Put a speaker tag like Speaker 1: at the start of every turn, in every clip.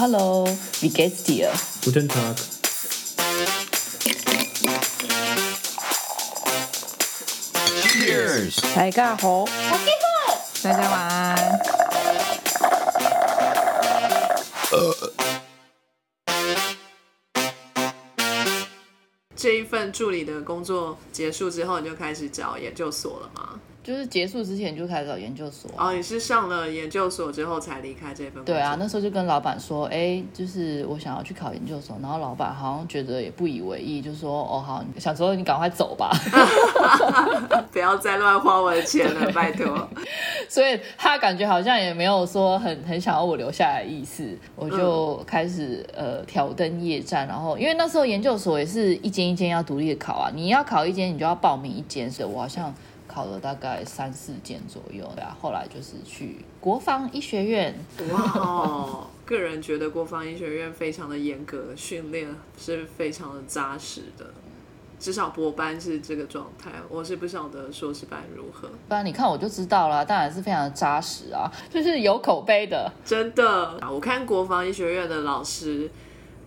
Speaker 1: Hallo, wie geht's dir?
Speaker 2: Guten Tag.
Speaker 1: 大家好，大家晚安。
Speaker 3: 这一份助理的工作结束之后，你就开始找研究所了吗？
Speaker 1: 就是结束之前就开始找研究所、
Speaker 3: 哦，你是上了研究所之后才离开这份工作？
Speaker 1: 对啊，那时候就跟老板说，哎，就是我想要去考研究所，然后老板好像觉得也不以为意，就说，哦好，想说你赶快走吧。
Speaker 3: 不要再乱花我的钱了，拜托。
Speaker 1: 所以他感觉好像也没有说很很想要我留下来的意思，我就开始、呃挑灯夜战，然后因为那时候研究所也是一间一间要独立的考啊，你要考一间你就要报名一间，所以我好像考了大概三四间左右，对啊，后来就是去国防医学院，
Speaker 3: 哇哦，个人觉得国防医学院非常的严格，训练是非常的扎实的。至少博班是这个状态，我是不晓得硕士班如何。
Speaker 1: 不然你看我就知道了，当然是非常的扎实啊，就是有口碑的。
Speaker 3: 真的，我看国防医学院的老师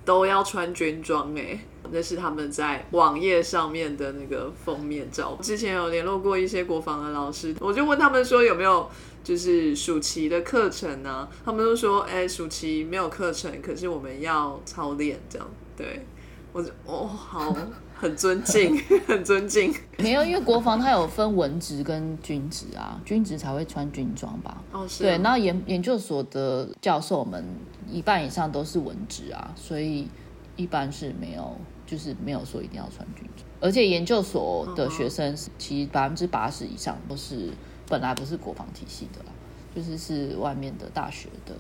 Speaker 3: 都要穿军装哎，那是他们在网页上面的那个封面照。之前有联络过一些国防的老师，我就问他们说有没有就是暑期的课程呢？他们都说哎，暑期没有课程，可是我们要操练这样。对我就哦好，很尊敬，很尊敬。
Speaker 1: 没有，因为国防它有分文职跟军职啊，军职才会穿军装吧？
Speaker 3: 哦，是
Speaker 1: 对，
Speaker 3: 啊
Speaker 1: 那研研究所的教授们一半以上都是文职啊，所以一般是没有，就是没有说一定要穿军装。而且研究所的学生是其实百分之八十以上都是本来不是国防体系的啦，就是是外面的大学的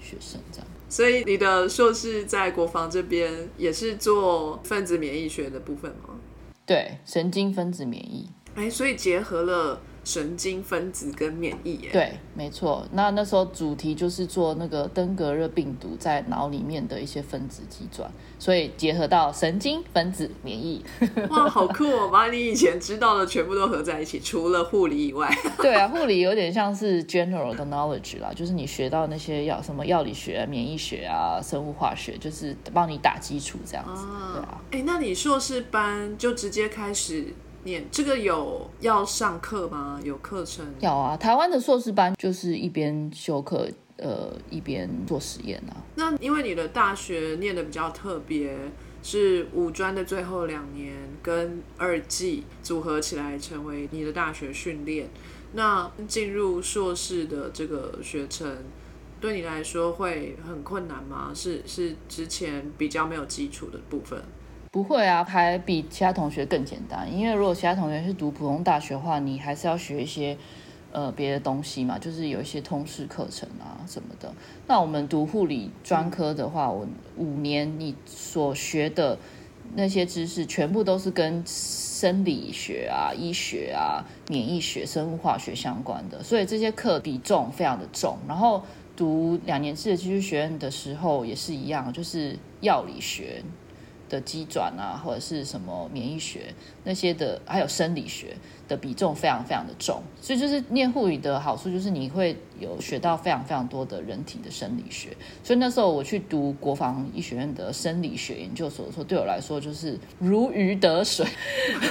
Speaker 1: 学生这样。
Speaker 3: 所以你的硕士在国防这边也是做分子免疫学的部分吗？
Speaker 1: 对，神经分子免疫。
Speaker 3: 哎，所以结合了神经分子跟免疫耶。
Speaker 1: 对，没错。那那时候主题就是做那个登革热病毒在脑里面的一些分子机转，所以结合到神经分子免疫。
Speaker 3: 哇，好酷哦！把你以前知道的全部都合在一起，除了护理以外。
Speaker 1: 对啊，护理有点像是 general 的 knowledge 啦，就是你学到那些药什么药理学、免疫学啊、生物化学，就是帮你打基础这样子。对啊，
Speaker 3: 哎，那你硕士班就直接开始念这个有要上课吗？有课程？
Speaker 1: 有啊。台湾的硕士班就是一边修课，呃，一边做实验啊。
Speaker 3: 那因为你的大学念的比较特别，是五专的最后两年跟二技组合起来成为你的大学训练。那进入硕士的这个学程，对你来说会很困难吗？是是之前比较没有基础的部分。
Speaker 1: 不会啊，还比其他同学更简单。因为如果其他同学是读普通大学的话，你还是要学一些呃别的东西嘛，就是有一些通识课程啊什么的。那我们读护理专科的话，我五年你所学的那些知识，全部都是跟生理学啊、医学啊、免疫学、生物化学相关的，所以这些课比重非常的重。然后读两年制的技术学院的时候也是一样，就是药理学。的机转啊，或者是什么免疫学那些的，还有生理学的比重非常非常的重，所以就是念护理的好处就是你会有学到非常非常多的人体的生理学，所以那时候我去读国防医学院的生理学研究所的时候，对我来说就是如鱼得水，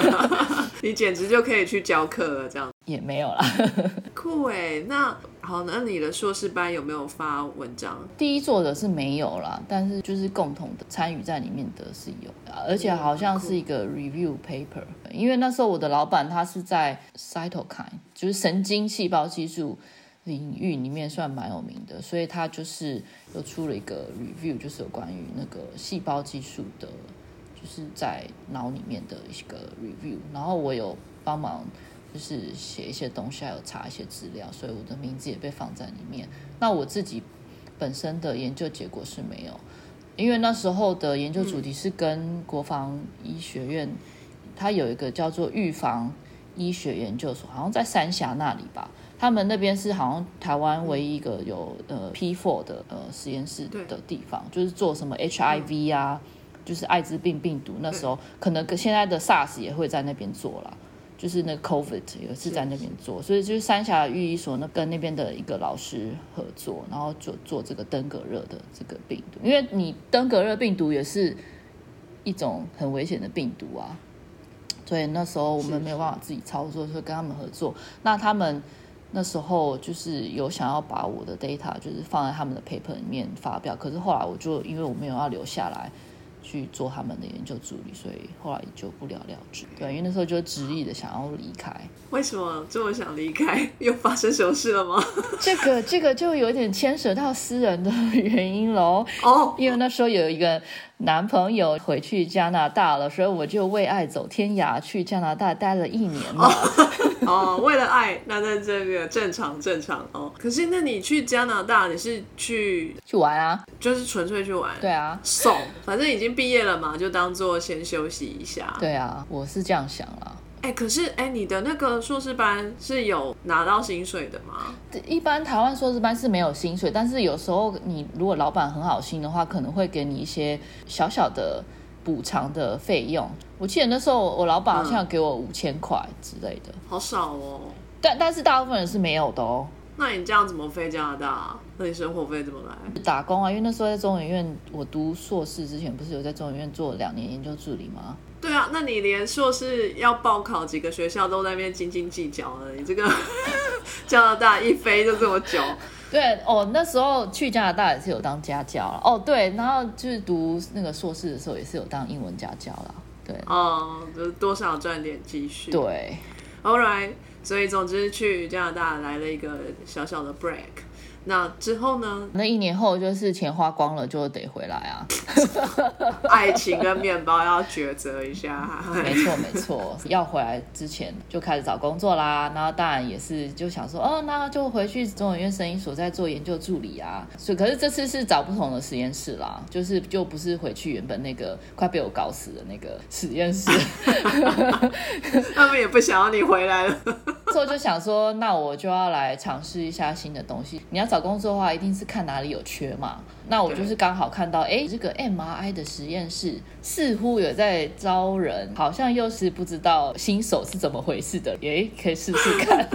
Speaker 3: 你简直就可以去教课了，这样
Speaker 1: 也没有啦。
Speaker 3: 酷哎。那好，那你的硕士班有没有发文章？
Speaker 1: 第一作者是没有啦，但是就是共同的参与在里面的是有，而且好像是一个 review paper。因为那时候我的老板他是在 cytokine，就是神经细胞技术领域里面算蛮有名的，所以他就是又出了一个 review，就是有关于那个细胞技术的，就是在脑里面的一个 review。然后我有帮忙。就是写一些东西，还有查一些资料，所以我的名字也被放在里面。那我自己本身的研究结果是没有，因为那时候的研究主题是跟国防医学院，它有一个叫做预防医学研究所，好像在三峡那里吧。他们那边是好像台湾唯一一个有呃 P4 的呃实验室的地方，就是做什么 HIV 啊，就是艾滋病病毒。那时候可能跟现在的 SARS 也会在那边做啦。就是那个 COVID 有一次在那边做，所以就是三峡御医所那跟那边的一个老师合作，然后就做这个登革热的这个病毒，因为你登革热病毒也是一种很危险的病毒啊，所以那时候我们没有办法自己操作，所以跟他们合作。那他们那时候就是有想要把我的 data 就是放在他们的 paper 里面发表，可是后来我就因为我没有要留下来。去做他们的研究助理，所以后来就不了了之。对，因为那时候就执意的想要离开。
Speaker 3: 为什么这么想离开？又发生什么事了吗？
Speaker 1: 这个这个就有点牵扯到私人的原因喽。哦，因为那时候有一个。男朋友回去加拿大了，所以我就为爱走天涯，去加拿大待了一年了。
Speaker 3: 哦，为了爱，那在这个正常正常哦。可是，那你去加拿大，你是去
Speaker 1: 去玩啊？
Speaker 3: 就是纯粹去玩？
Speaker 1: 对啊，
Speaker 3: 送，反正已经毕业了嘛，就当做先休息一下。
Speaker 1: 对啊，我是这样想了。
Speaker 3: 哎，可是哎，你的那个硕士班是有拿到薪水的吗？
Speaker 1: 一般台湾硕士班是没有薪水，但是有时候你如果老板很好心的话，可能会给你一些小小的补偿的费用。我记得那时候我老板好像给我五千块之类的，
Speaker 3: 好少哦。
Speaker 1: 但但是大部分人是没有的哦。
Speaker 3: 那你这样怎么飞加拿大？那你生活费怎么来？
Speaker 1: 打工啊，因为那时候在中研院，我读硕士之前不是有在中研院做两年研究助理吗？
Speaker 3: 对啊，那你连硕士要报考几个学校都在那边斤斤计较了。你这个 加拿大一飞就这么久。
Speaker 1: 对哦，那时候去加拿大也是有当家教了。哦，对，然后就是读那个硕士的时候也是有当英文家教了。对，
Speaker 3: 哦，就是多少赚点积蓄。
Speaker 1: 对
Speaker 3: ，All right，所以总之去加拿大来了一个小小的 break。那之后呢？
Speaker 1: 那一年后就是钱花光了，就得回来啊。
Speaker 3: 爱情跟面包要抉择一下。
Speaker 1: 没错没错，要回来之前就开始找工作啦。然后当然也是就想说，哦，那就回去中研院声音所在做研究助理啊。所以可是这次是找不同的实验室啦，就是就不是回去原本那个快被我搞死的那个实验室。
Speaker 3: 他们也不想要你回来了。
Speaker 1: 之后就想说，那我就要来尝试一下新的东西。你要找工作的话，一定是看哪里有缺嘛。那我就是刚好看到，哎，这个 MRI 的实验室似乎有在招人，好像又是不知道新手是怎么回事的，哎，可以试试看。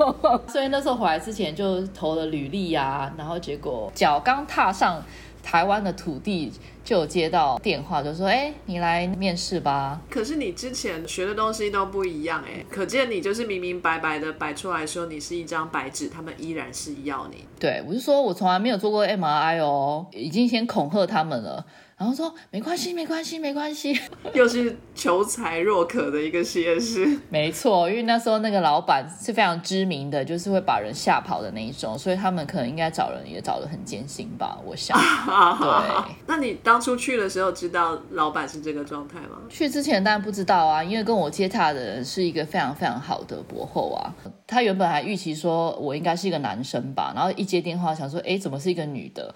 Speaker 1: 所以那时候回来之前就投了履历呀，然后结果脚刚踏上。台湾的土地就接到电话，就说：“哎，你来面试吧。”
Speaker 3: 可是你之前学的东西都不一样，哎，可见你就是明明白白的摆出来说你是一张白纸，他们依然是要你。
Speaker 1: 对，我是说我从来没有做过 MRI 哦，已经先恐吓他们了。然后说没关系，没关系，没关系。
Speaker 3: 又是求财若渴的一个实验室。
Speaker 1: 没错，因为那时候那个老板是非常知名的，就是会把人吓跑的那一种，所以他们可能应该找人也找的很艰辛吧，我想。对。
Speaker 3: 那你当初去的时候知道老板是这个状态吗？
Speaker 1: 去之前当然不知道啊，因为跟我接洽的人是一个非常非常好的博后啊。他原本还预期说我应该是一个男生吧，然后一接电话想说，哎，怎么是一个女的？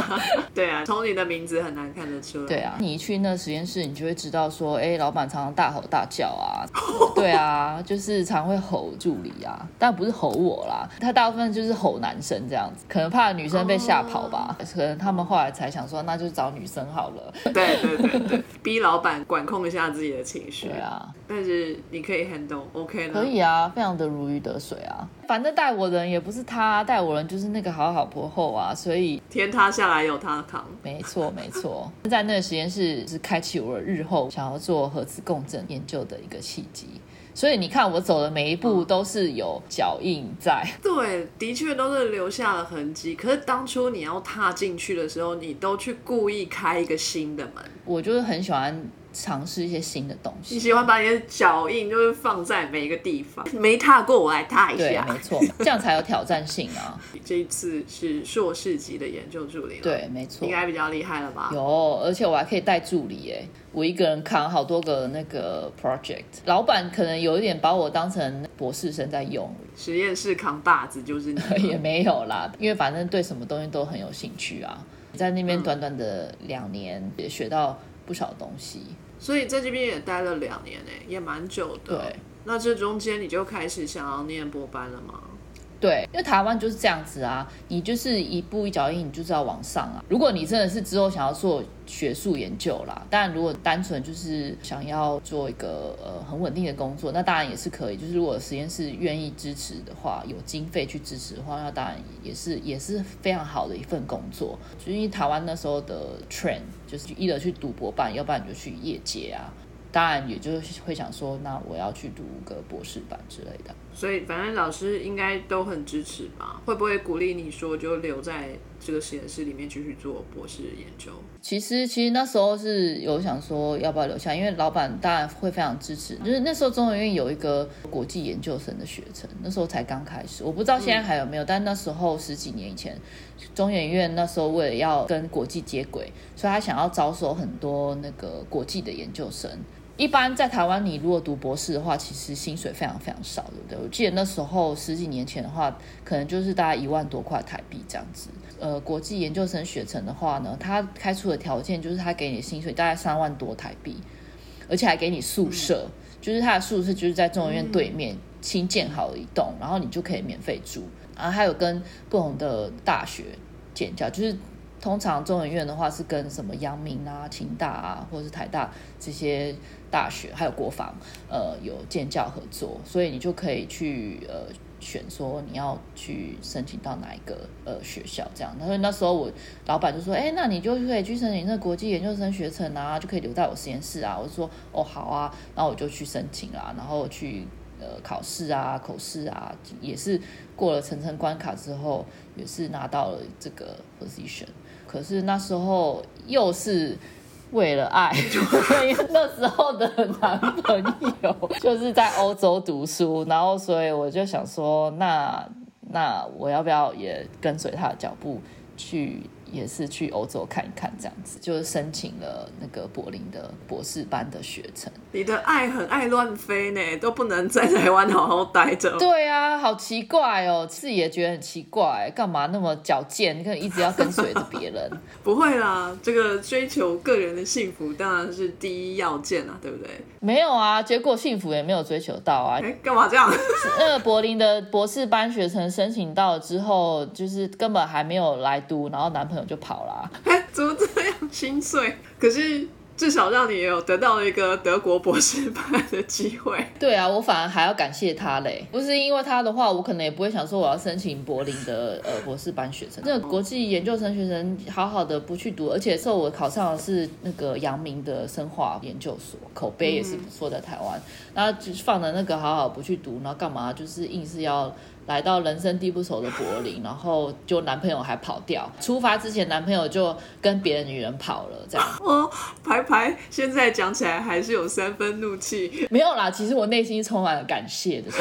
Speaker 3: 对啊，从你的名字很难看。得出来，
Speaker 1: 对啊，你一去那实验室，你就会知道说，哎，老板常常大吼大叫啊，对啊，就是常会吼助理啊，但不是吼我啦，他大部分就是吼男生这样子，可能怕女生被吓跑吧，可能他们后来才想说，那就找女生好了。
Speaker 3: 对对对对，逼老板管控一下自己的情绪。
Speaker 1: 对啊，
Speaker 3: 但是你可以 handle，OK
Speaker 1: 可以啊，非常的如鱼得水啊。反正带我的人也不是他，带我人就是那个好好婆后啊，所以
Speaker 3: 天塌下来有他扛。
Speaker 1: 没错没错，在那个实验室是开启我日后想要做核磁共振研究的一个契机。所以你看我走的每一步都是有脚印在，
Speaker 3: 对，的确都是留下了痕迹。可是当初你要踏进去的时候，你都去故意开一个新的门。
Speaker 1: 我就是很喜欢。尝试一些新的东西。
Speaker 3: 你喜欢把你的脚印就是放在每一个地方，没踏过我来踏一下。
Speaker 1: 对，没错，这样才有挑战性啊。
Speaker 3: 这一次是硕士级的研究助理，
Speaker 1: 对，没错，
Speaker 3: 应该比较厉害了吧？
Speaker 1: 有，而且我还可以带助理，哎，我一个人扛好多个那个 project。老板可能有一点把我当成博士生在用，
Speaker 3: 实验室扛把子就是你，
Speaker 1: 也没有啦，因为反正对什么东西都很有兴趣啊。在那边短短的两年，也学到不少东西。
Speaker 3: 所以在这边也待了两年诶，也蛮久的。
Speaker 1: 对，
Speaker 3: 那这中间你就开始想要念博班了吗？
Speaker 1: 对，因为台湾就是这样子啊，你就是一步一脚印，你就是要往上啊。如果你真的是之后想要做学术研究啦，当然如果单纯就是想要做一个呃很稳定的工作，那当然也是可以。就是如果实验室愿意支持的话，有经费去支持的话，那当然也是也是非常好的一份工作。就因为台湾那时候的 trend 就是一的去读博班，要不然你就去业界啊。当然，也就是会想说，那我要去读个博士班之类的。
Speaker 3: 所以，反正老师应该都很支持吧？会不会鼓励你说，就留在这个实验室里面继续做博士研究？
Speaker 1: 其实，其实那时候是有想说要不要留下，因为老板当然会非常支持。就是那时候中研院有一个国际研究生的学程，那时候才刚开始，我不知道现在还有没有。但那时候十几年以前，中研院那时候为了要跟国际接轨，所以他想要招收很多那个国际的研究生。一般在台湾，你如果读博士的话，其实薪水非常非常少，对不对？我记得那时候十几年前的话，可能就是大概一万多块台币这样子。呃，国际研究生学程的话呢，他开出的条件就是他给你的薪水大概三万多台币，而且还给你宿舍，就是他的宿舍就是在中研院对面新建好的一栋，然后你就可以免费住。然后还有跟不同的大学建交，就是。通常中研院的话是跟什么阳明啊、清大啊，或者是台大这些大学，还有国防，呃，有建教合作，所以你就可以去呃选说你要去申请到哪一个呃学校这样。所以那时候我老板就说，哎，那你就可以去申请那国际研究生学程啊，就可以留在我实验室啊。我说，哦，好啊，然后我就去申请啦，然后去。呃，考试啊，口试啊，也是过了层层关卡之后，也是拿到了这个 position。可是那时候又是为了爱，因 为那时候的男朋友就是在欧洲读书，然后所以我就想说，那那我要不要也跟随他的脚步去？也是去欧洲看一看，这样子就是申请了那个柏林的博士班的学程。
Speaker 3: 你的爱很爱乱飞呢，都不能在台湾好好待着。
Speaker 1: 对啊，好奇怪哦，自己也觉得很奇怪，干嘛那么矫健？你可能一直要跟随着别人。
Speaker 3: 不会啦，这个追求个人的幸福当然是第一要件啊，对不对？
Speaker 1: 没有啊，结果幸福也没有追求到啊。
Speaker 3: 哎，干嘛这样？
Speaker 1: 那 个柏林的博士班学程申请到了之后，就是根本还没有来读，然后男朋友。就跑了，
Speaker 3: 哎，怎么这样心碎？可是至少让你有得到一个德国博士班的机会。
Speaker 1: 对啊，我反而还要感谢他嘞。不是因为他的话，我可能也不会想说我要申请柏林的呃博士班学生。那个国际研究生学生好好的不去读，而且受我考上的是那个阳明的生化研究所，口碑也是不错，的台湾。然后就放的那个好好不去读，然后干嘛？就是硬是要。来到人生地不熟的柏林，然后就男朋友还跑掉。出发之前，男朋友就跟别的女人跑了，这样。
Speaker 3: 哦，排排，现在讲起来还是有三分怒气。
Speaker 1: 没有啦，其实我内心充满了感谢的。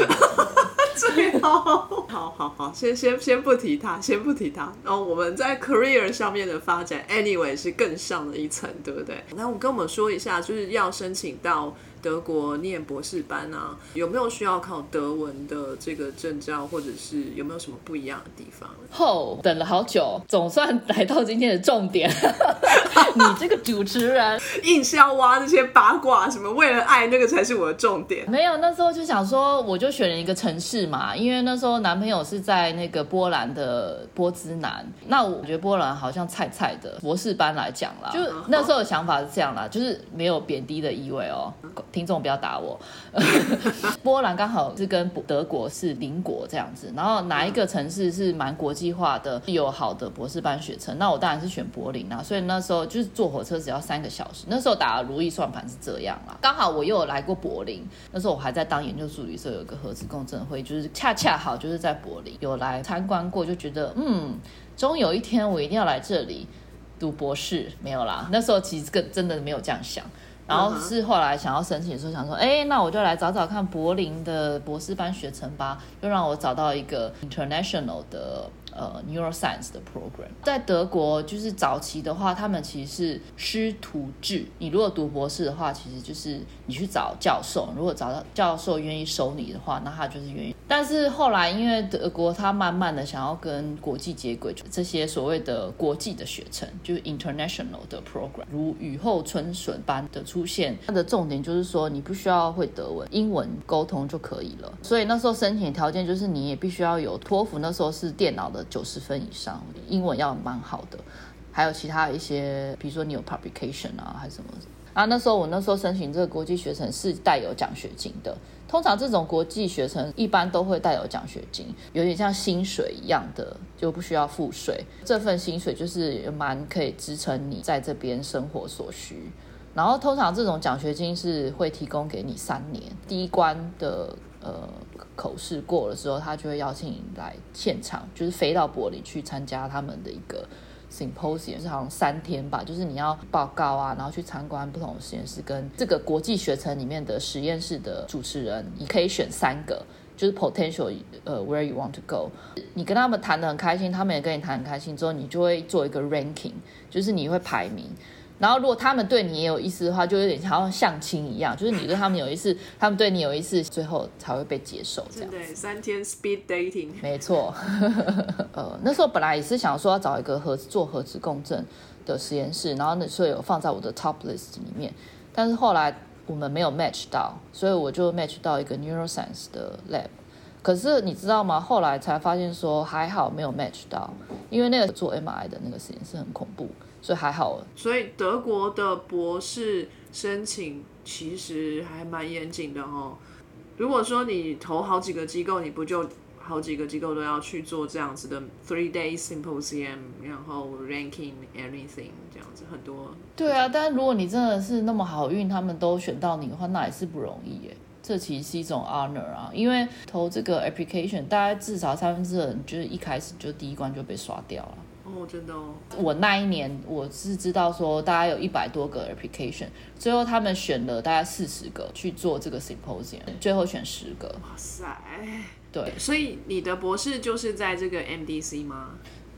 Speaker 3: 最好，好好好，先先先不提他，先不提他。然后我们在 career 上面的发展，anyway 是更上了一层，对不对？那我跟我们说一下，就是要申请到。德国念博士班啊，有没有需要考德文的这个证照，或者是有没有什么不一样的地方？
Speaker 1: 后等了好久，总算来到今天的重点。你这个主持人
Speaker 3: 硬是要挖那些八卦，什么为了爱那个才是我的重点。
Speaker 1: 没有，那时候就想说，我就选了一个城市嘛，因为那时候男朋友是在那个波兰的波兹南，那我觉得波兰好像菜菜的博士班来讲啦，就那时候的想法是这样啦，就是没有贬低的意味哦。听众不要打我。波兰刚好是跟德国是邻国这样子，然后哪一个城市是蛮国际化的，有好的博士班学程，那我当然是选柏林啊。所以那时候就是坐火车只要三个小时，那时候打如意算盘是这样啦。刚好我又有来过柏林，那时候我还在当研究助理，时候有个核子共振会，就是恰恰好就是在柏林有来参观过，就觉得嗯，终有一天我一定要来这里读博士。没有啦，那时候其实更真的没有这样想。然后是后来想要申请的时候，想说，哎，那我就来找找看柏林的博士班学程吧，又让我找到一个 international 的呃 neuroscience 的 program。在德国，就是早期的话，他们其实是师徒制。你如果读博士的话，其实就是你去找教授，如果找到教授愿意收你的话，那他就是愿意。但是后来，因为德国他慢慢的想要跟国际接轨，这些所谓的国际的学程，就是 international 的 program，如雨后春笋般的出现。它的重点就是说，你不需要会德文，英文沟通就可以了。所以那时候申请条件就是，你也必须要有托福，那时候是电脑的九十分以上，英文要蛮好的，还有其他一些，比如说你有 publication 啊，还是什么。啊，那时候我那时候申请这个国际学程是带有奖学金的。通常这种国际学程一般都会带有奖学金，有点像薪水一样的，就不需要付税。这份薪水就是蛮可以支撑你在这边生活所需。然后通常这种奖学金是会提供给你三年，第一关的呃口试过了之后，他就会邀请你来现场，就是飞到柏林去参加他们的一个。Symposium 是好像三天吧，就是你要报告啊，然后去参观不同的实验室，跟这个国际学程里面的实验室的主持人，你可以选三个，就是 potential 呃 where you want to go。你跟他们谈的很开心，他们也跟你谈很开心，之后你就会做一个 ranking，就是你会排名。然后，如果他们对你也有意思的话，就有点像相亲一样，就是你对他们有意思，他们对你有意思，最后才会被接受这样。
Speaker 3: 对，三天 speed dating。
Speaker 1: 没错。呃，那时候本来也是想说要找一个核做核磁共振的实验室，然后那时候有放在我的 top list 里面，但是后来我们没有 match 到，所以我就 match 到一个 neuroscience 的 lab。可是你知道吗？后来才发现说还好没有 match 到，因为那个做 MRI 的那个实验室很恐怖。所以还好。
Speaker 3: 所以德国的博士申请其实还蛮严谨的哦。如果说你投好几个机构，你不就好几个机构都要去做这样子的 three day symposium，然后 ranking everything 这样子很多。
Speaker 1: 对啊，但如果你真的是那么好运，他们都选到你的话，那也是不容易耶。这其实是一种 honor 啊，因为投这个 application，大概至少三分之二就是一开始就第一关就被刷掉了。
Speaker 3: 哦，真的哦。
Speaker 1: 我那一年我是知道说，大概有一百多个 application，最后他们选了大概四十个去做这个 symposium，最后选十个。哇塞！对，
Speaker 3: 所以你的博士就是在这个 MDC 吗？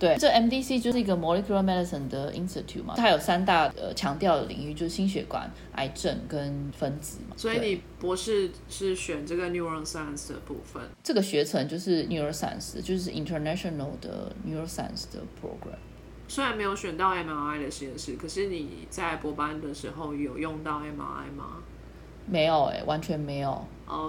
Speaker 1: 对，这 MDC 就是一个 molecular medicine 的 institute 嘛，它有三大呃强调的领域，就是心血管、癌症跟分子嘛。
Speaker 3: 所以你博士是选这个 neuroscience 的部分。
Speaker 1: 这个学程就是 neuroscience，就是 international 的 neuroscience 的 program。
Speaker 3: 虽然没有选到 MRI 的实验室，可是你在博班的时候有用到 MRI 吗？
Speaker 1: 没有哎，完全没有，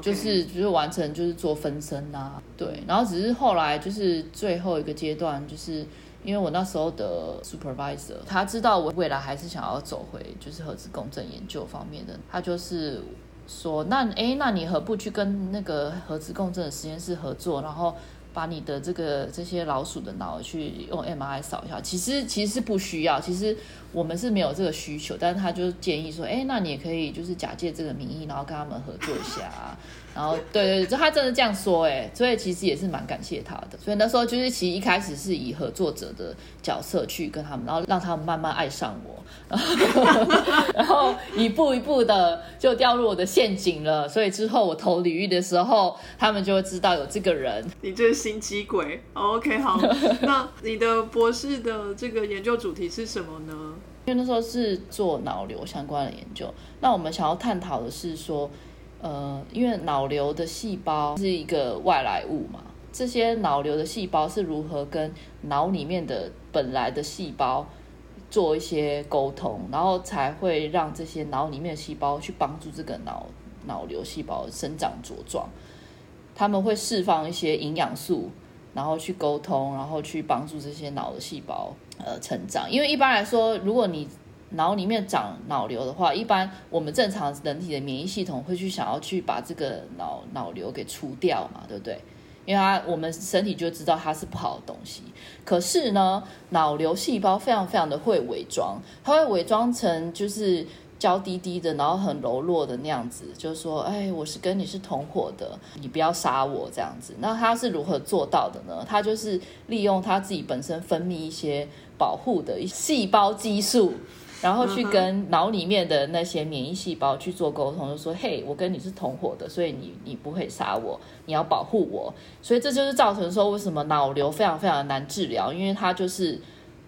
Speaker 1: 就是就是完成就是做分身啊，对，然后只是后来就是最后一个阶段，就是因为我那时候的 supervisor 他知道我未来还是想要走回就是核磁共振研究方面的，他就是说那哎那你何不去跟那个核磁共振的实验室合作，然后。把你的这个这些老鼠的脑去用 MRI 扫一下，其实其实是不需要，其实我们是没有这个需求，但是他就建议说，哎，那你也可以就是假借这个名义，然后跟他们合作一下啊。然后，对对对，就他真的这样说，哎，所以其实也是蛮感谢他的。所以那时候就是其实一开始是以合作者的角色去跟他们，然后让他们慢慢爱上我，然后一步一步的就掉入我的陷阱了。所以之后我投领域的时候，他们就会知道有这个人。
Speaker 3: 你这是心机鬼。OK，好，那你的博士的这个研究主题是什么呢？
Speaker 1: 因为那时候是做脑瘤相关的研究，那我们想要探讨的是说。呃，因为脑瘤的细胞是一个外来物嘛，这些脑瘤的细胞是如何跟脑里面的本来的细胞做一些沟通，然后才会让这些脑里面的细胞去帮助这个脑脑瘤细胞生长茁壮。他们会释放一些营养素，然后去沟通，然后去帮助这些脑的细胞呃成长。因为一般来说，如果你脑里面长脑瘤的话，一般我们正常人体的免疫系统会去想要去把这个脑脑瘤给除掉嘛，对不对？因为它我们身体就知道它是不好的东西。可是呢，脑瘤细胞非常非常的会伪装，它会伪装成就是娇滴滴的，然后很柔弱的那样子，就是说，哎，我是跟你是同伙的，你不要杀我这样子。那它是如何做到的呢？它就是利用它自己本身分泌一些保护的细胞激素。然后去跟脑里面的那些免疫细胞去做沟通，就说：“嘿，我跟你是同伙的，所以你你不会杀我，你要保护我。”所以这就是造成说为什么脑瘤非常非常的难治疗，因为它就是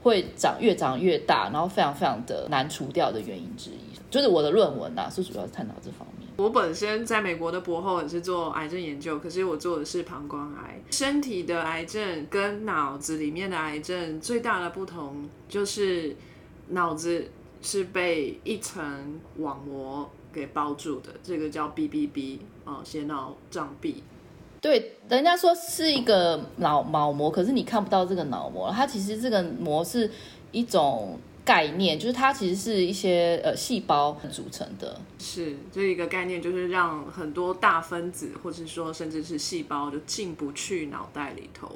Speaker 1: 会长越长越大，然后非常非常的难除掉的原因之一。就是我的论文呐，是主要探讨这方面。
Speaker 3: 我本身在美国的博后也是做癌症研究，可是我做的是膀胱癌。身体的癌症跟脑子里面的癌症最大的不同就是脑子是被一层网膜给包住的，这个叫 BBB 哦，血脑障壁。
Speaker 1: 对，人家说是一个脑脑膜，可是你看不到这个脑膜，它其实这个膜是一种。概念就是它其实是一些呃细胞组成的，
Speaker 3: 是这一个概念，就是让很多大分子或者说甚至是细胞就进不去脑袋里头。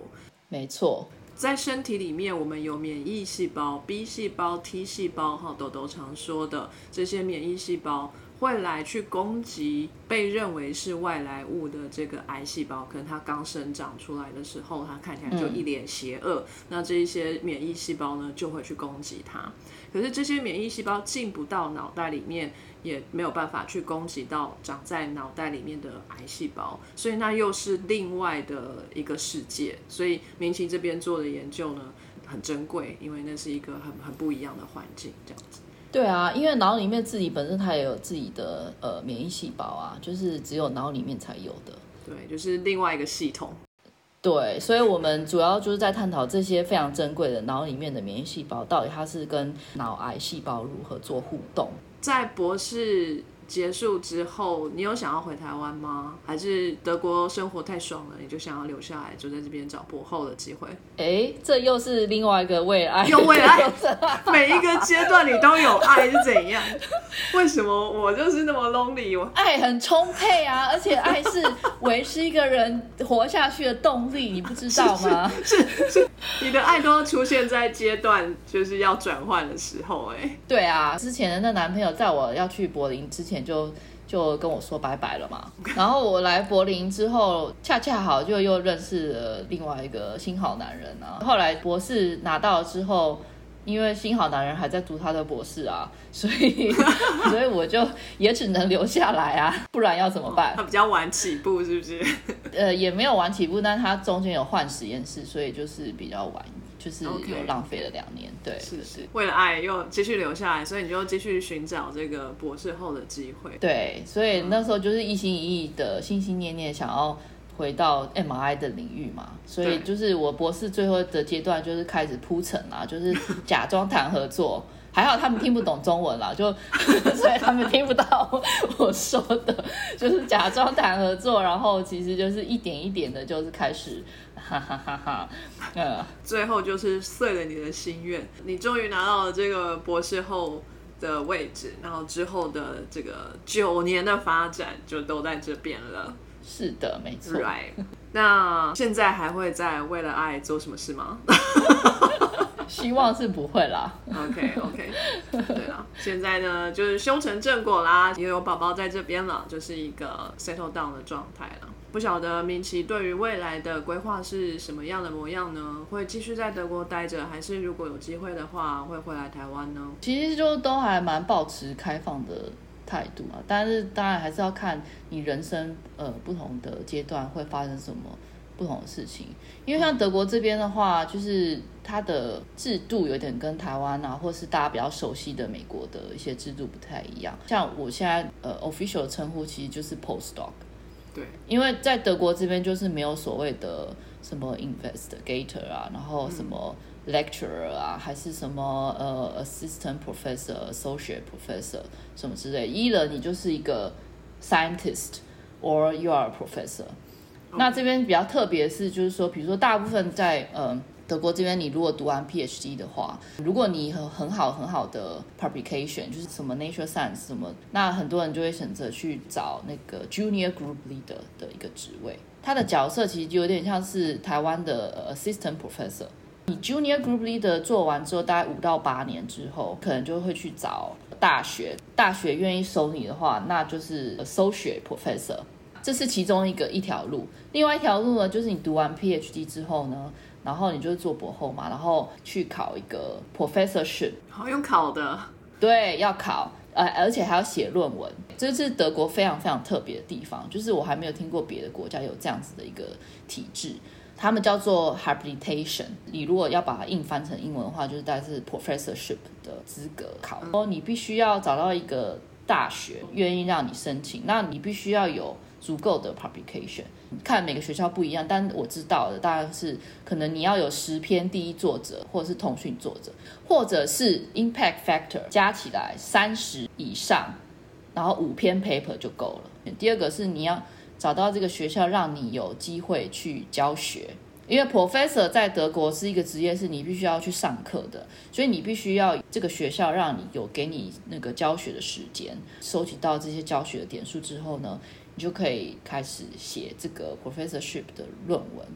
Speaker 1: 没错，
Speaker 3: 在身体里面，我们有免疫细胞、B 细胞、T 细胞，哈，豆豆常说的这些免疫细胞。会来去攻击被认为是外来物的这个癌细胞，可能它刚生长出来的时候，它看起来就一脸邪恶。那这一些免疫细胞呢，就会去攻击它。可是这些免疫细胞进不到脑袋里面，也没有办法去攻击到长在脑袋里面的癌细胞，所以那又是另外的一个世界。所以明奇这边做的研究呢，很珍贵，因为那是一个很很不一样的环境，这样子。
Speaker 1: 对啊，因为脑里面自己本身它也有自己的呃免疫细胞啊，就是只有脑里面才有的。
Speaker 3: 对，就是另外一个系统。
Speaker 1: 对，所以我们主要就是在探讨这些非常珍贵的脑里面的免疫细胞，到底它是跟脑癌细胞如何做互动。
Speaker 3: 在博士。结束之后，你有想要回台湾吗？还是德国生活太爽了，你就想要留下来，就在这边找博后的机会？
Speaker 1: 哎，这又是另外一个为爱，
Speaker 3: 有为爱，每一个阶段你都有爱是怎样？为什么我就是那么 lonely？我
Speaker 1: 爱很充沛啊，而且爱是维持一个人活下去的动力，你不知道吗？
Speaker 3: 是是，你的爱都要出现在阶段就是要转换的时候。哎，
Speaker 1: 对啊，之前的那男朋友在我要去柏林之前。就就跟我说拜拜了嘛，然后我来柏林之后，恰恰好就又认识了另外一个新好男人啊。后来博士拿到了之后，因为新好男人还在读他的博士啊，所以 所以我就也只能留下来啊，不然要怎么办？
Speaker 3: 他比较晚起步是不是？
Speaker 1: 呃，也没有晚起步，但他中间有换实验室，所以就是比较晚。就是又浪费了两年，对，
Speaker 3: 是是，为了爱又继续留下来，所以你就继续寻找这个博士后的机会。
Speaker 1: 对，所以那时候就是一心一意的、心心念念想要回到 MRI 的领域嘛，所以就是我博士最后的阶段就是开始铺陈啦，就是假装谈合作。还好他们听不懂中文啦，就 所以他们听不到我说的，就是假装谈合作，然后其实就是一点一点的，就是开始，哈哈哈哈，
Speaker 3: 呃，最后就是碎了你的心愿，你终于拿到了这个博士后的位置，然后之后的这个九年的发展就都在这边了。
Speaker 1: 是的，没错。
Speaker 3: Right，那现在还会在为了爱做什么事吗？
Speaker 1: 希望是不会啦。
Speaker 3: OK OK，对了，现在呢就是修成正果啦，也有宝宝在这边了，就是一个 settle down 的状态了。不晓得明奇对于未来的规划是什么样的模样呢？会继续在德国待着，还是如果有机会的话会回来台湾呢？
Speaker 1: 其实就都还蛮保持开放的态度嘛，但是当然还是要看你人生呃不同的阶段会发生什么。不同的事情，因为像德国这边的话，就是它的制度有点跟台湾啊，或是大家比较熟悉的美国的一些制度不太一样。像我现在呃 official 称呼其实就是 postdoc，
Speaker 3: 对，
Speaker 1: 因为在德国这边就是没有所谓的什么 investigator 啊，然后什么 lecturer 啊，还是什么呃 assistant professor、associate professor 什么之类，一了你就是一个 scientist or you are a professor。那这边比较特别是，就是说，比如说，大部分在呃德国这边，你如果读完 PhD 的话，如果你很很好很好的 publication，就是什么 Nature Science 什么，那很多人就会选择去找那个 Junior Group Leader 的一个职位。他的角色其实就有点像是台湾的 Assistant Professor。你 Junior Group Leader 做完之后，大概五到八年之后，可能就会去找大学，大学愿意收你的话，那就是 Associate Professor。这是其中一个一条路，另外一条路呢，就是你读完 PhD 之后呢，然后你就是做博后嘛，然后去考一个 professorship，
Speaker 3: 好用考的，
Speaker 1: 对，要考，呃，而且还要写论文，这是德国非常非常特别的地方，就是我还没有听过别的国家有这样子的一个体制。他们叫做 habilitation，你如果要把它硬翻成英文的话，就是大概是 professorship 的资格考。哦，你必须要找到一个大学愿意让你申请，那你必须要有足够的 publication。看每个学校不一样，但我知道的大概是可能你要有十篇第一作者，或者是通讯作者，或者是 impact factor 加起来三十以上，然后五篇 paper 就够了。第二个是你要。找到这个学校，让你有机会去教学，因为 professor 在德国是一个职业，是你必须要去上课的，所以你必须要这个学校让你有给你那个教学的时间，收集到这些教学的点数之后呢，你就可以开始写这个 professorship 的论文，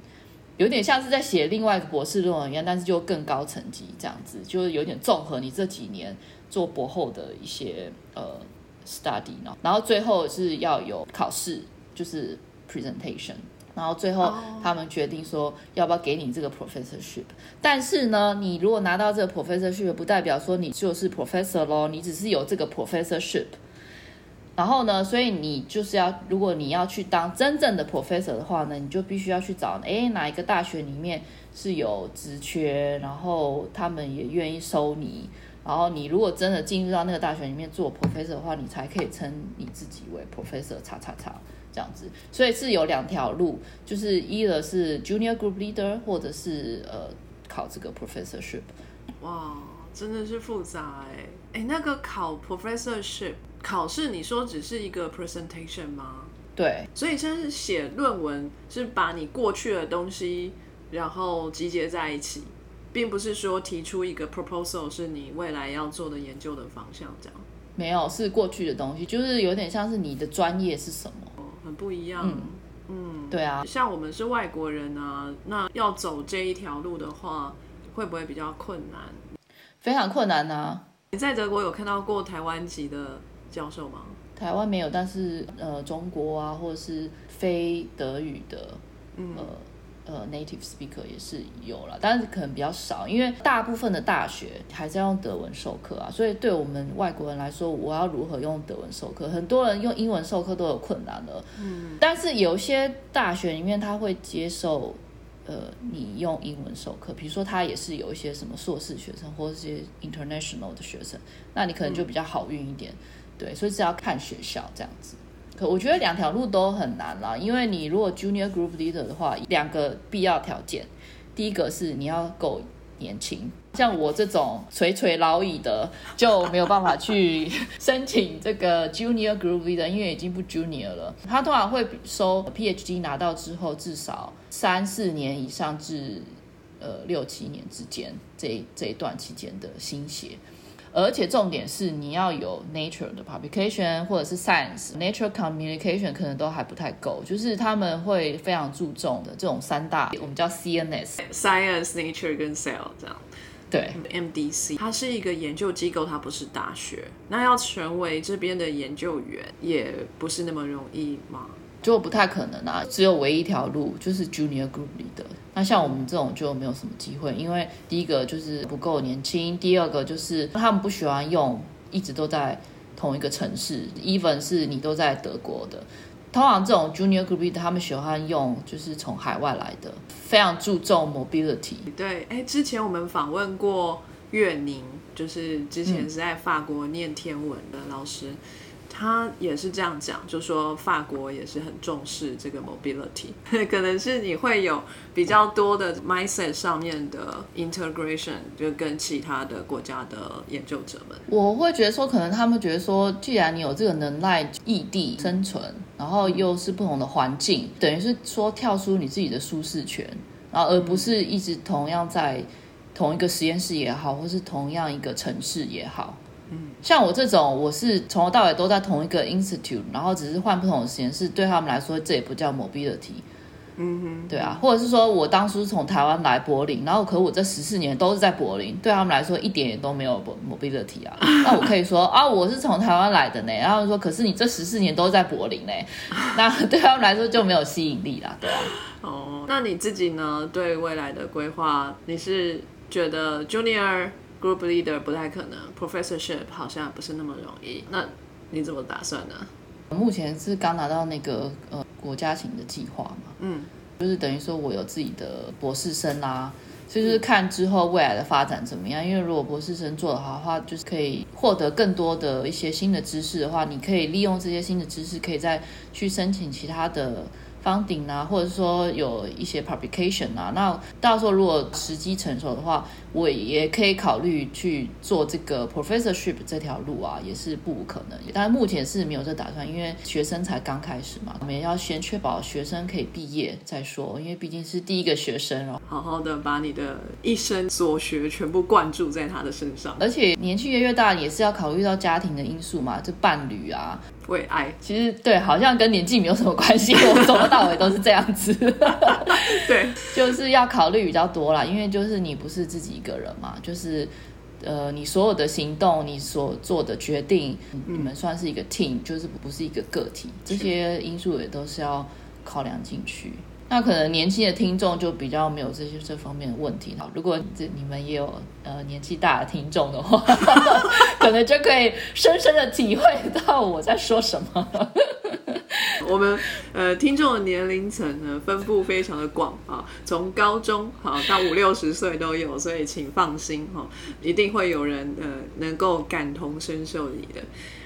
Speaker 1: 有点像是在写另外一个博士论文一样，但是就更高层级这样子，就是有点综合你这几年做博后的一些呃 study 呢，然后最后是要有考试。就是 presentation，然后最后他们决定说要不要给你这个 professorship。但是呢，你如果拿到这个 professorship，不代表说你就是 professor 咯，你只是有这个 professorship。然后呢，所以你就是要，如果你要去当真正的 professor 的话呢，你就必须要去找，哎，哪一个大学里面是有职缺，然后他们也愿意收你。然后你如果真的进入到那个大学里面做 professor 的话，你才可以称你自己为 professor 叉叉叉。这样子，所以是有两条路，就是一的是 junior group leader，或者是呃考这个 professorship。
Speaker 3: 哇，真的是复杂哎哎，那个考 professorship 考试，你说只是一个 presentation 吗？
Speaker 1: 对，
Speaker 3: 所以现在是写论文，是把你过去的东西然后集结在一起，并不是说提出一个 proposal 是你未来要做的研究的方向这样。
Speaker 1: 没有，是过去的东西，就是有点像是你的专业是什么。
Speaker 3: 很不一样，嗯，
Speaker 1: 对啊，
Speaker 3: 像我们是外国人啊，那要走这一条路的话，会不会比较困难？
Speaker 1: 非常困难啊！
Speaker 3: 你在德国有看到过台湾籍的教授吗？
Speaker 1: 台湾没有，但是呃，中国啊，或者是非德语的，呃。呃，native speaker 也是有了，但是可能比较少，因为大部分的大学还是要用德文授课啊，所以对我们外国人来说，我要如何用德文授课？很多人用英文授课都有困难了。嗯，但是有些大学里面他会接受，呃，你用英文授课，比如说他也是有一些什么硕士学生或者是 international 的学生，那你可能就比较好运一点。对，所以是要看学校这样子。可我觉得两条路都很难啦，因为你如果 junior group leader 的话，两个必要条件，第一个是你要够年轻，像我这种垂垂老矣的就没有办法去 申请这个 junior group leader，因为已经不 junior 了。他通常会收 PhD 拿到之后至少三四年以上至呃六七年之间这这一段期间的心血。而且重点是你要有 Nature 的 publication 或者是 Science，Nature communication 可能都还不太够，就是他们会非常注重的这种三大，我们叫 CNS，Science、
Speaker 3: Nature 跟 Cell 这样。
Speaker 1: 对
Speaker 3: ，MDC 它是一个研究机构，它不是大学，那要成为这边的研究员也不是那么容易吗？
Speaker 1: 就不太可能啊，只有唯一一条路就是 Junior Group 里的。那像我们这种就没有什么机会，因为第一个就是不够年轻，第二个就是他们不喜欢用一直都在同一个城市，even 是你都在德国的。通常这种 Junior Group 他们喜欢用就是从海外来的，非常注重 mobility。
Speaker 3: 对，哎，之前我们访问过岳宁，就是之前是在法国念天文的老师。他也是这样讲，就说法国也是很重视这个 mobility，可能是你会有比较多的 mindset 上面的 integration，就跟其他的国家的研究者们。
Speaker 1: 我会觉得说，可能他们觉得说，既然你有这个能耐异地生存，然后又是不同的环境，等于是说跳出你自己的舒适圈，然后而不是一直同样在同一个实验室也好，或是同样一个城市也好。像我这种，我是从头到尾都在同一个 institute，然后只是换不同的实验室，对他们来说，这也不叫 mobility。嗯哼，对啊，或者是说我当初从台湾来柏林，然后可我这十四年都是在柏林，对他们来说一点也都没有 mobility 啊。那我可以说啊，我是从台湾来的呢，然后说，可是你这十四年都在柏林呢，那对他们来说就没有吸引力啦，对啊。
Speaker 3: 哦，那你自己呢？对未来的规划，你是觉得 junior？Group leader 不太可能，professorship 好像不是那么容易。那你怎么打算呢？
Speaker 1: 目前是刚拿到那个呃国家型的计划嘛，
Speaker 3: 嗯，
Speaker 1: 就是等于说我有自己的博士生啦，就是看之后未来的发展怎么样。因为如果博士生做的好的话，就是可以获得更多的一些新的知识的话，你可以利用这些新的知识，可以再去申请其他的。方顶啊，或者说有一些 publication 啊，那到时候如果时机成熟的话，我也可以考虑去做这个 professorship 这条路啊，也是不无可能。但目前是没有这打算，因为学生才刚开始嘛，我们要先确保学生可以毕业再说，因为毕竟是第一个学生哦。
Speaker 3: 好好的把你的一生所学全部灌注在他的身上，
Speaker 1: 而且年纪越越大，也是要考虑到家庭的因素嘛，这伴侣啊。
Speaker 3: 为爱，
Speaker 1: 其实对，好像跟年纪没有什么关系，我从头到尾都是这样子。
Speaker 3: 对，
Speaker 1: 就是要考虑比较多啦，因为就是你不是自己一个人嘛，就是呃，你所有的行动，你所做的决定，你们算是一个 team，就是不是一个个体，这些因素也都是要考量进去。那可能年轻的听众就比较没有这些这方面的问题哈。如果这你们也有呃年纪大的听众的话，可能就可以深深的体会到我在说什么。
Speaker 3: 我们呃听众的年龄层呢分布非常的广啊，从高中好到五六十岁都有，所以请放心哈，一定会有人呃能够感同身受你的。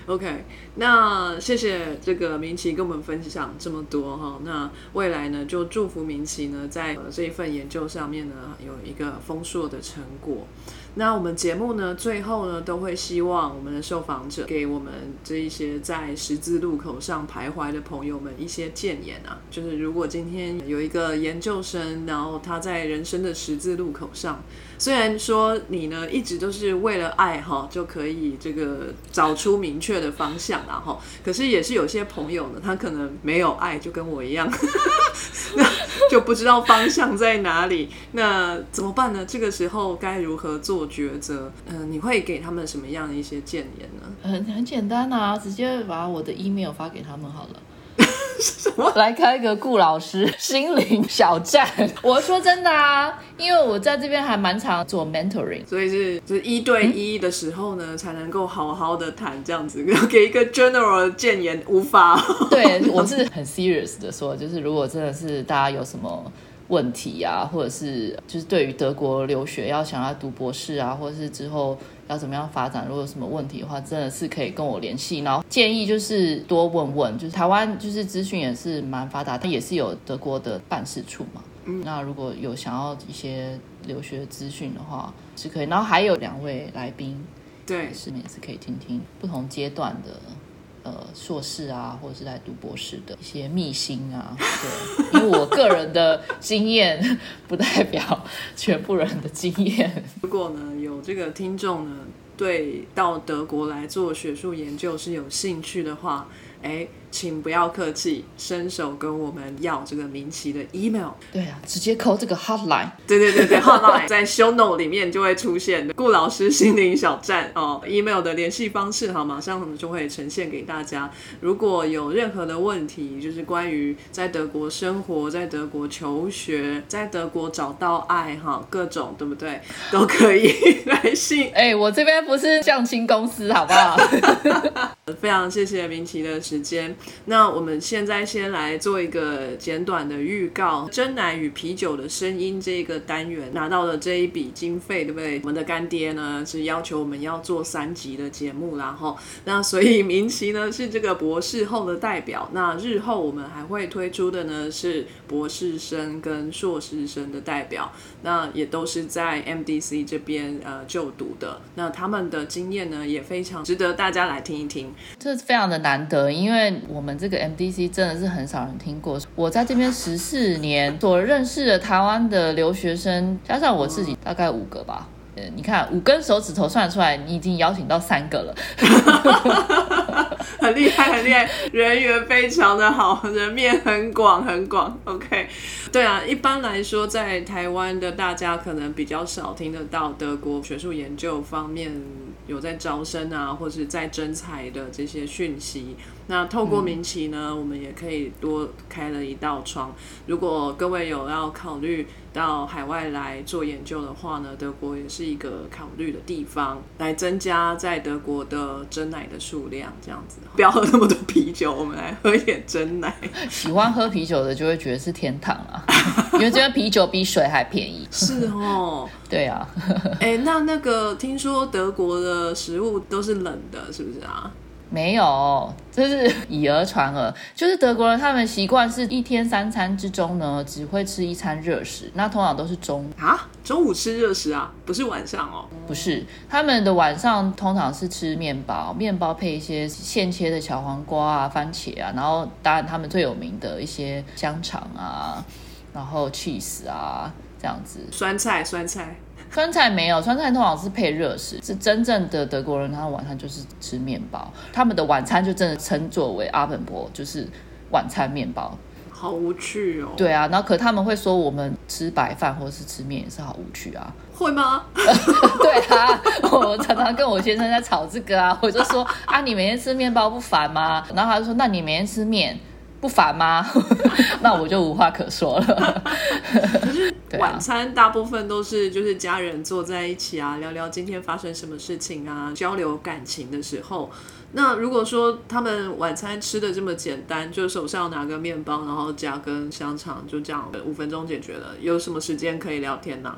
Speaker 3: OK，那谢谢这个明奇跟我们分享这么多哈。那未来呢，就祝福明奇呢，在这一份研究上面呢，有一个丰硕的成果。那我们节目呢，最后呢，都会希望我们的受访者给我们这一些在十字路口上徘徊的朋友们一些建言啊。就是如果今天有一个研究生，然后他在人生的十字路口上。虽然说你呢一直都是为了爱哈就可以这个找出明确的方向啊哈，可是也是有些朋友呢，他可能没有爱，就跟我一样，那就不知道方向在哪里，那怎么办呢？这个时候该如何做抉择？嗯，你会给他们什么样的一些建言呢？
Speaker 1: 很很简单啊，直接把我的 email 发给他们好了。
Speaker 3: 什么？
Speaker 1: 来开一个顾老师心灵小站。我说真的啊，因为我在这边还蛮常做 mentoring，
Speaker 3: 所以是就是一对一的时候呢，才能够好好的谈这样子。要给一个 general 建言，无法。
Speaker 1: 对 我是很 serious 的说，就是如果真的是大家有什么。问题啊，或者是就是对于德国留学要想要读博士啊，或者是之后要怎么样发展，如果有什么问题的话，真的是可以跟我联系。然后建议就是多问问，就是台湾就是资讯也是蛮发达，它也是有德国的办事处嘛。嗯，那如果有想要一些留学资讯的话，是可以。然后还有两位来宾，
Speaker 3: 对，
Speaker 1: 是也是可以听听不同阶段的。呃，硕士啊，或者是在读博士的一些秘辛啊，对，因为我个人的经验不代表全部人的经验。
Speaker 3: 如果呢，有这个听众呢，对到德国来做学术研究是有兴趣的话，哎。请不要客气，伸手跟我们要这个明奇的 email。
Speaker 1: 对啊，直接扣这个 hotline。
Speaker 3: 对对对对，hotline 在 show note 里面就会出现的。顾老师心灵小站哦，email 的联系方式，好，马上我们就会呈现给大家。如果有任何的问题，就是关于在德国生活、在德国求学、在德国找到爱，哈，各种对不对，都可以来信。
Speaker 1: 哎，我这边不是相亲公司，好不好？
Speaker 3: 非常谢谢明奇的时间。那我们现在先来做一个简短的预告，真奶与啤酒的声音这个单元拿到了这一笔经费，对不对？我们的干爹呢是要求我们要做三集的节目，然后那所以明奇呢是这个博士后的代表，那日后我们还会推出的呢是博士生跟硕士生的代表，那也都是在 MDC 这边呃就读的，那他们的经验呢也非常值得大家来听一听，
Speaker 1: 这非常的难得，因为。我们这个 MDC 真的是很少人听过。我在这边十四年所认识的台湾的留学生，加上我自己，大概五个吧。你看五根手指头算出来，你已经邀请到三个了。
Speaker 3: 很厉害，很厉害，人缘非常的好，人面很广，很广。OK，对啊，一般来说，在台湾的大家可能比较少听得到德国学术研究方面有在招生啊，或者在征才的这些讯息。那透过民企呢，我们也可以多开了一道窗。如果各位有要考虑到海外来做研究的话呢，德国也是一个考虑的地方，来增加在德国的真奶的数量。这样子，不要喝那么多啤酒，我们来喝一点真奶。
Speaker 1: 喜欢喝啤酒的就会觉得是天堂啊，因为这边啤酒比水还便宜。
Speaker 3: 是哦，
Speaker 1: 对啊。
Speaker 3: 哎，那那个听说德国的食物都是冷的，是不是啊？
Speaker 1: 没有，这是 以讹传讹。就是德国人他们习惯是一天三餐之中呢，只会吃一餐热食，那通常都是中
Speaker 3: 啊，中午吃热食啊，不是晚上哦，
Speaker 1: 不是，他们的晚上通常是吃面包，面包配一些现切的小黄瓜啊、番茄啊，然后当然他们最有名的一些香肠啊，然后 cheese 啊这样子，
Speaker 3: 酸菜酸菜。
Speaker 1: 川菜没有，川菜通常是配热食，是真正的德国人，他晚上就是吃面包，他们的晚餐就真的称作为阿本博，就是晚餐面包。
Speaker 3: 好无趣哦。
Speaker 1: 对啊，然后可他们会说我们吃白饭或者是吃面也是好无趣啊。
Speaker 3: 会吗？
Speaker 1: 对啊，我常常跟我先生在吵这个啊，我就说啊，你每天吃面包不烦吗？然后他就说，那你每天吃面。不烦吗？那我就无话可说了。
Speaker 3: 可是晚餐大部分都是就是家人坐在一起啊，聊聊今天发生什么事情啊，交流感情的时候。那如果说他们晚餐吃的这么简单，就手上拿个面包，然后加根香肠，就这样五分钟解决了，有什么时间可以聊天呢？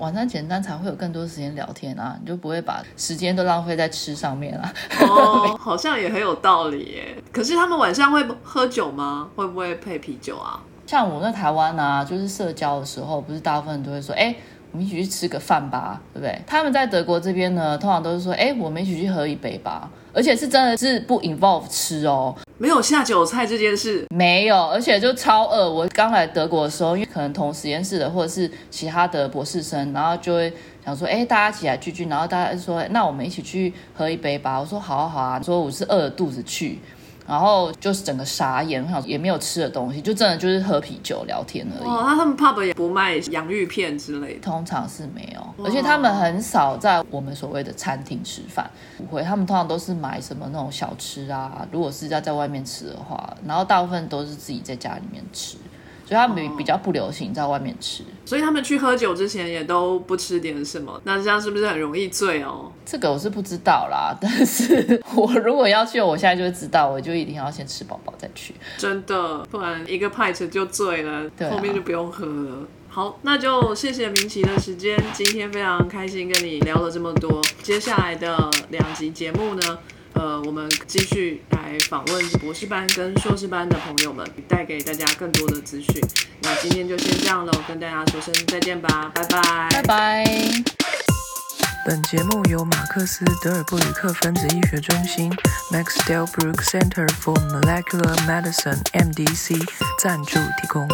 Speaker 1: 晚餐简单才会有更多时间聊天啊，你就不会把时间都浪费在吃上面了。
Speaker 3: 哦，好像也很有道理耶。可是他们晚上会喝酒吗？会不会配啤酒啊？
Speaker 1: 像我在台湾啊，就是社交的时候，不是大部分人都会说，哎，我们一起去吃个饭吧，对不对？他们在德国这边呢，通常都是说，哎，我们一起去喝一杯吧，而且是真的是不 involve 吃哦。
Speaker 3: 没有下酒菜这件事，
Speaker 1: 没有，而且就超饿。我刚来德国的时候，因为可能同实验室的或者是其他的博士生，然后就会想说，哎，大家起来聚聚，然后大家说，那我们一起去喝一杯吧。我说好啊好啊，说我是饿着肚子去。然后就是整个傻眼，也没有吃的东西，就真的就是喝啤酒聊天而已。
Speaker 3: 哦，那他们 pub 也不卖洋芋片之类的，
Speaker 1: 通常是没有，而且他们很少在我们所谓的餐厅吃饭，不会，他们通常都是买什么那种小吃啊。如果是要在外面吃的话，然后大部分都是自己在家里面吃。所以他们比较不流行在外面吃，
Speaker 3: 所以他们去喝酒之前也都不吃点什么，那这样是不是很容易醉哦？
Speaker 1: 这个我是不知道啦，但是我如果要去，我现在就会知道，我就一定要先吃饱饱再去。
Speaker 3: 真的，不然一个 pint 就醉了，后面就不用喝了。好，那就谢谢明奇的时间，今天非常开心跟你聊了这么多。接下来的两集节目呢？呃，我们继续来访问博士班跟硕士班的朋友们，带给大家更多的资讯。那今天就先这样喽，跟大家说声再见吧，拜拜，
Speaker 1: 拜拜。
Speaker 2: 本节目由马克思德尔布吕克分子医学中心 （Max Delbruck Center for Molecular Medicine, MDC） 赞助提供。